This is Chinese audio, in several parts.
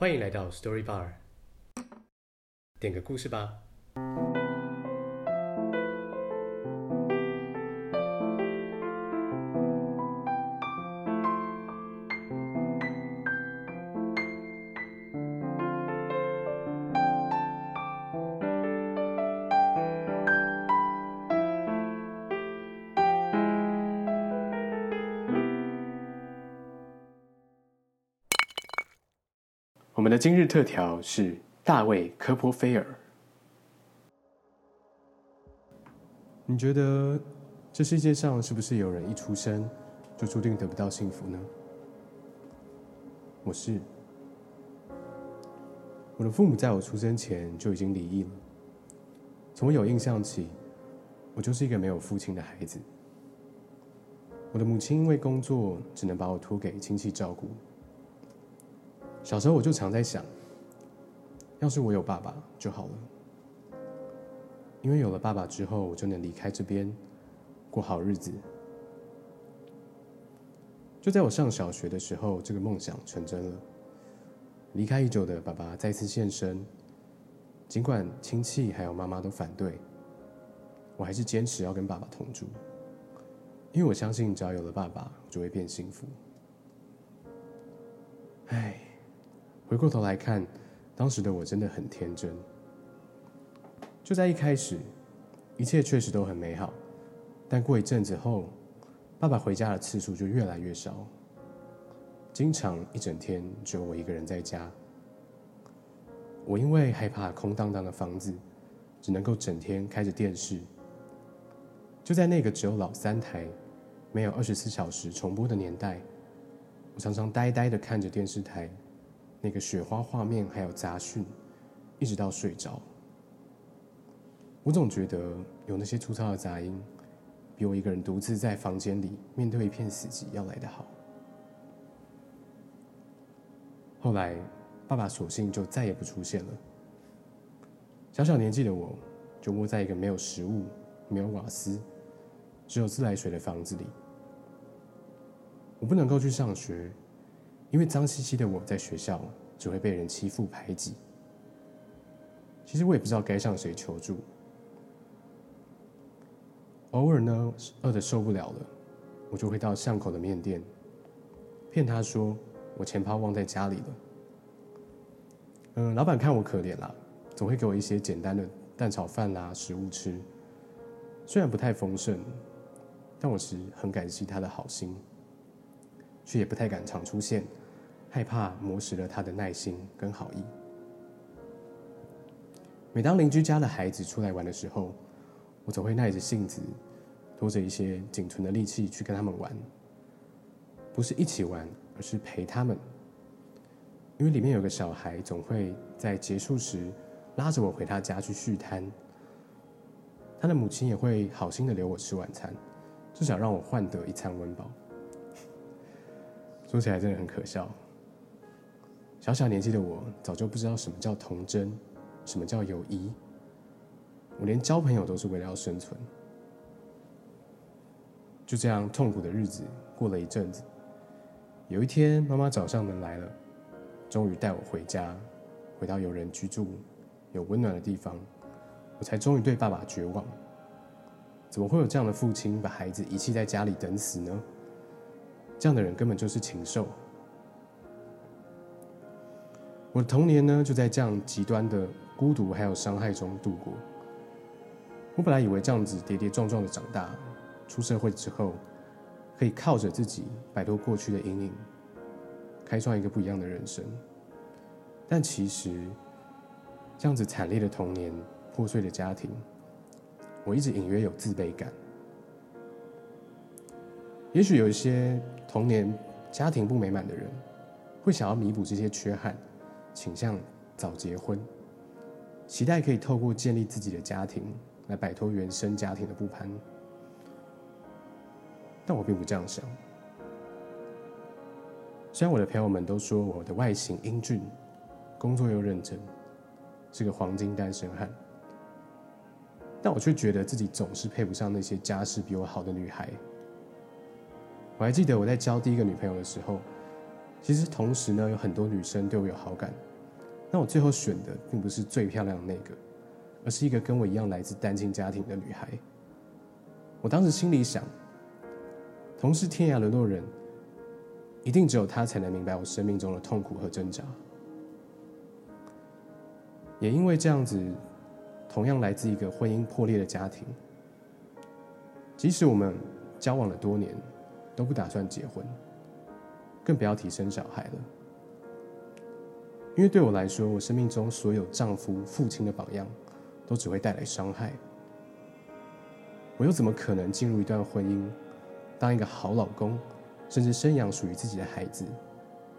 欢迎来到 Story Bar，点个故事吧。我们的今日特调是大卫·科波菲尔。你觉得这世界上是不是有人一出生就注定得不到幸福呢？我是。我的父母在我出生前就已经离异了。从我有印象起，我就是一个没有父亲的孩子。我的母亲因为工作，只能把我托给亲戚照顾。小时候我就常在想，要是我有爸爸就好了，因为有了爸爸之后，我就能离开这边，过好日子。就在我上小学的时候，这个梦想成真了。离开已久的爸爸再次现身，尽管亲戚还有妈妈都反对，我还是坚持要跟爸爸同住，因为我相信只要有了爸爸，就会变幸福。唉。回过头来看，当时的我真的很天真。就在一开始，一切确实都很美好，但过一阵子后，爸爸回家的次数就越来越少，经常一整天只有我一个人在家。我因为害怕空荡荡的房子，只能够整天开着电视。就在那个只有老三台、没有二十四小时重播的年代，我常常呆呆的看着电视台。那个雪花画面还有杂讯，一直到睡着。我总觉得有那些粗糙的杂音，比我一个人独自在房间里面对一片死寂要来得好。后来，爸爸索性就再也不出现了。小小年纪的我，就窝在一个没有食物、没有瓦斯、只有自来水的房子里。我不能够去上学。因为脏兮兮的我在学校只会被人欺负排挤。其实我也不知道该向谁求助。偶尔呢，饿得受不了了，我就会到巷口的面店，骗他说我钱包忘在家里了。嗯，老板看我可怜啦，总会给我一些简单的蛋炒饭啦食物吃。虽然不太丰盛，但我是很感激他的好心，却也不太敢常出现。害怕磨蚀了他的耐心跟好意。每当邻居家的孩子出来玩的时候，我总会耐着性子，拖着一些仅存的力气去跟他们玩。不是一起玩，而是陪他们。因为里面有个小孩，总会在结束时拉着我回他家去续摊。他的母亲也会好心的留我吃晚餐，至少让我换得一餐温饱。说起来真的很可笑。小小年纪的我，早就不知道什么叫童真，什么叫友谊。我连交朋友都是为了要生存。就这样痛苦的日子过了一阵子，有一天妈妈找上门来了，终于带我回家，回到有人居住、有温暖的地方，我才终于对爸爸绝望。怎么会有这样的父亲把孩子遗弃在家里等死呢？这样的人根本就是禽兽。我的童年呢，就在这样极端的孤独还有伤害中度过。我本来以为这样子跌跌撞撞的长大，出社会之后，可以靠着自己摆脱过去的阴影，开创一个不一样的人生。但其实，这样子惨烈的童年、破碎的家庭，我一直隐约有自卑感。也许有一些童年家庭不美满的人，会想要弥补这些缺憾。倾向早结婚，期待可以透过建立自己的家庭来摆脱原生家庭的不堪。但我并不这样想。虽然我的朋友们都说我的外形英俊，工作又认真，是个黄金单身汉，但我却觉得自己总是配不上那些家世比我好的女孩。我还记得我在交第一个女朋友的时候，其实同时呢，有很多女生对我有好感。那我最后选的并不是最漂亮的那个，而是一个跟我一样来自单亲家庭的女孩。我当时心里想，同是天涯沦落人，一定只有她才能明白我生命中的痛苦和挣扎。也因为这样子，同样来自一个婚姻破裂的家庭，即使我们交往了多年，都不打算结婚，更不要提生小孩了。因为对我来说，我生命中所有丈夫、父亲的榜样，都只会带来伤害。我又怎么可能进入一段婚姻，当一个好老公，甚至生养属于自己的孩子，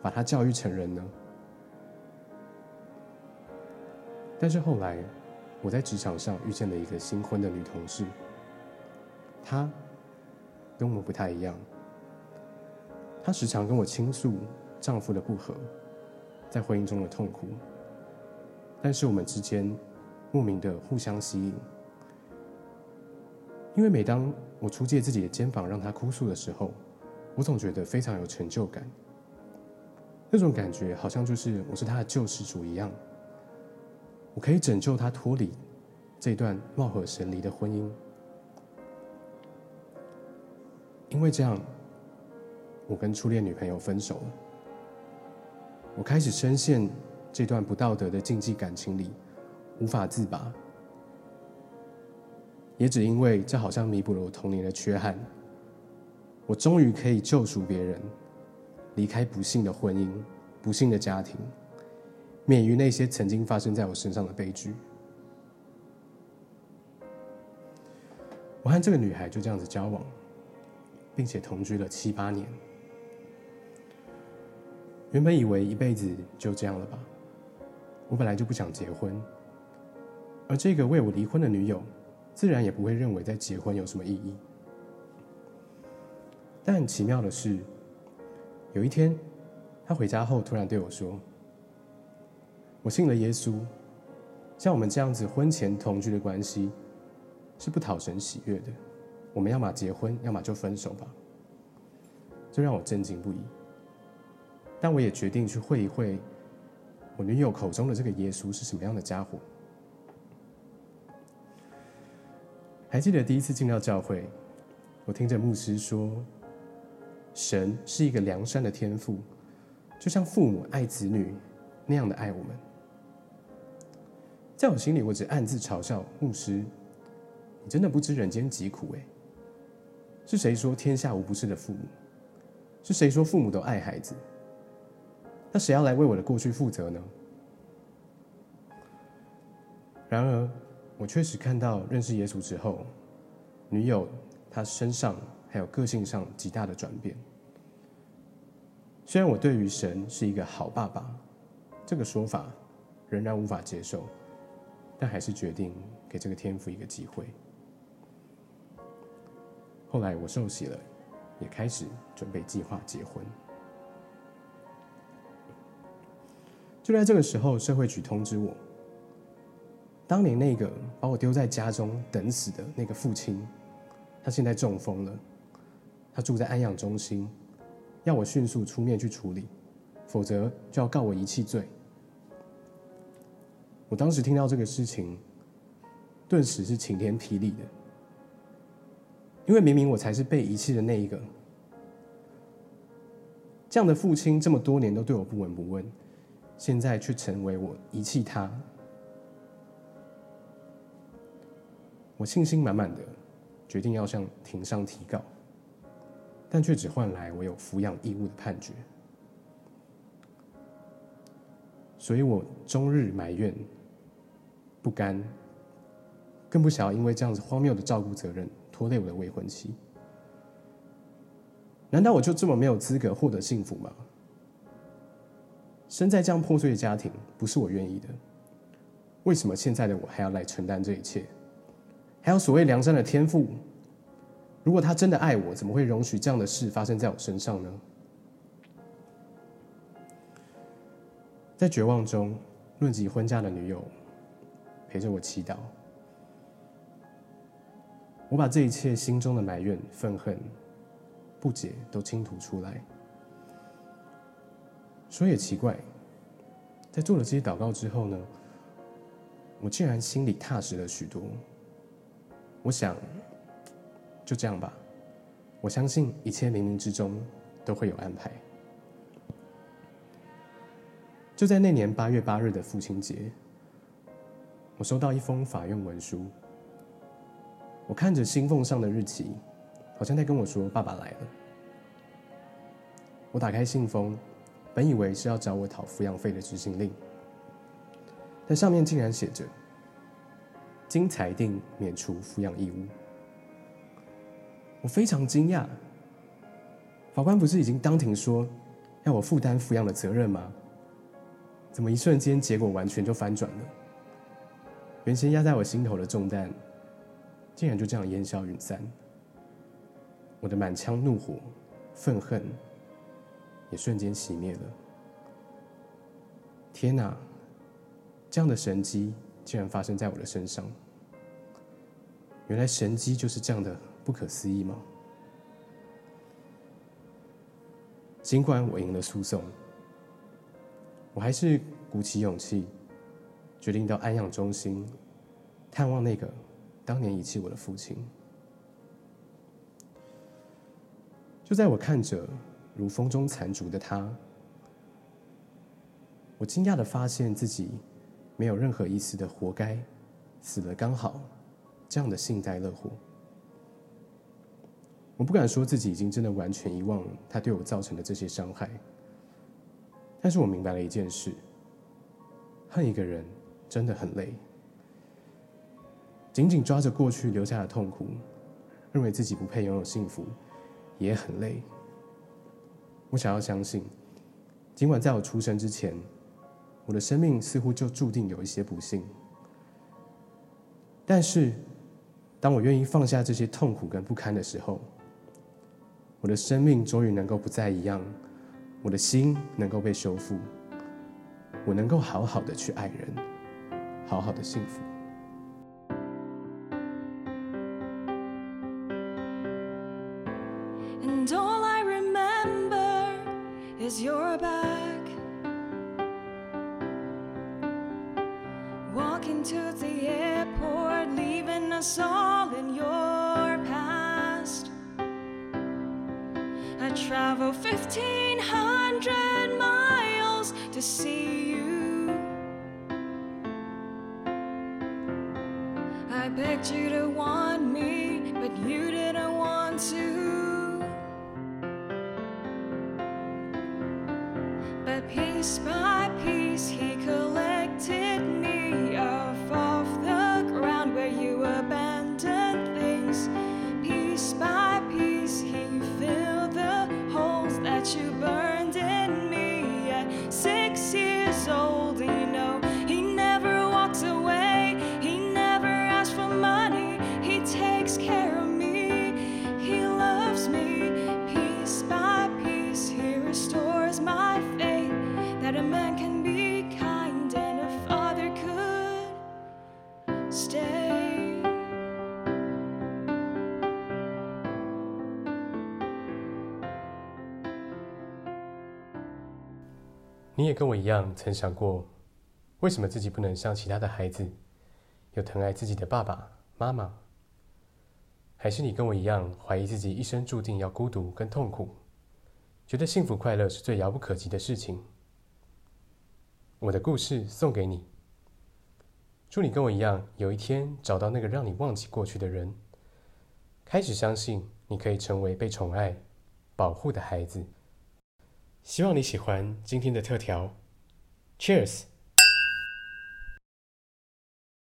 把他教育成人呢？但是后来，我在职场上遇见了一个新婚的女同事，她跟我不太一样，她时常跟我倾诉丈夫的不和。在婚姻中的痛苦，但是我们之间莫名的互相吸引，因为每当我出借自己的肩膀让她哭诉的时候，我总觉得非常有成就感。那种感觉好像就是我是她的救世主一样，我可以拯救她脱离这段貌合神离的婚姻。因为这样，我跟初恋女朋友分手了。我开始深陷这段不道德的禁忌感情里，无法自拔。也只因为这好像弥补了我童年的缺憾，我终于可以救赎别人，离开不幸的婚姻、不幸的家庭，免于那些曾经发生在我身上的悲剧。我和这个女孩就这样子交往，并且同居了七八年。原本以为一辈子就这样了吧，我本来就不想结婚，而这个为我离婚的女友，自然也不会认为再结婚有什么意义。但很奇妙的是，有一天，她回家后突然对我说：“我信了耶稣，像我们这样子婚前同居的关系，是不讨神喜悦的。我们要么结婚，要么就分手吧。”这让我震惊不已。但我也决定去会一会我女友口中的这个耶稣是什么样的家伙。还记得第一次进到教会，我听着牧师说，神是一个良善的天父，就像父母爱子女那样的爱我们。在我心里，我只暗自嘲笑牧师：“你真的不知人间疾苦哎！是谁说天下无不是的父母？是谁说父母都爱孩子？”那谁要来为我的过去负责呢？然而，我确实看到认识耶稣之后，女友她身上还有个性上极大的转变。虽然我对于神是一个好爸爸这个说法仍然无法接受，但还是决定给这个天赋一个机会。后来我受洗了，也开始准备计划结婚。就在这个时候，社会局通知我，当年那个把我丢在家中等死的那个父亲，他现在中风了，他住在安养中心，要我迅速出面去处理，否则就要告我遗弃罪。我当时听到这个事情，顿时是晴天霹雳的，因为明明我才是被遗弃的那一个，这样的父亲这么多年都对我不闻不问。现在却成为我遗弃他，我信心满满的决定要向庭上提告，但却只换来我有抚养义务的判决，所以我终日埋怨不甘，更不想要因为这样子荒谬的照顾责任拖累我的未婚妻。难道我就这么没有资格获得幸福吗？生在这样破碎的家庭，不是我愿意的。为什么现在的我还要来承担这一切？还有所谓良善的天赋，如果他真的爱我，怎么会容许这样的事发生在我身上呢？在绝望中，论及婚嫁的女友陪着我祈祷。我把这一切心中的埋怨、愤恨、不解都倾吐出来。说也奇怪，在做了这些祷告之后呢，我竟然心里踏实了许多。我想，就这样吧。我相信一切冥冥之中都会有安排。就在那年八月八日的父亲节，我收到一封法院文书。我看着信封上的日期，好像在跟我说：“爸爸来了。”我打开信封，本以为是要找我讨抚养费的执行令，但上面竟然写着：“经裁定免除抚养义务。”我非常惊讶。法官不是已经当庭说要我负担抚养的责任吗？怎么一瞬间结果完全就翻转了？原先压在我心头的重担，竟然就这样烟消云散。我的满腔怒火、愤恨也瞬间熄灭了。天哪！这样的神迹竟然发生在我的身上。原来神迹就是这样的不可思议吗？尽管我赢了诉讼。我还是鼓起勇气，决定到安养中心探望那个当年遗弃我的父亲。就在我看着如风中残烛的他，我惊讶的发现自己没有任何一丝的活该，死了刚好这样的幸灾乐祸。我不敢说自己已经真的完全遗忘他对我造成的这些伤害。但是我明白了一件事：恨一个人真的很累。紧紧抓着过去留下的痛苦，认为自己不配拥有幸福，也很累。我想要相信，尽管在我出生之前，我的生命似乎就注定有一些不幸，但是当我愿意放下这些痛苦跟不堪的时候，我的生命终于能够不再一样。我的心能够被修复，我能够好好的去爱人，好好的幸福。Walking to the airport, leaving us all in your past. I travel fifteen hundred miles to see you. I begged you to want me, but you didn't want to. But piece by piece, he collected 你也跟我一样，曾想过，为什么自己不能像其他的孩子，有疼爱自己的爸爸妈妈？还是你跟我一样，怀疑自己一生注定要孤独跟痛苦，觉得幸福快乐是最遥不可及的事情？我的故事送给你，祝你跟我一样，有一天找到那个让你忘记过去的人，开始相信你可以成为被宠爱、保护的孩子。希望你喜欢今天的特调，Cheers。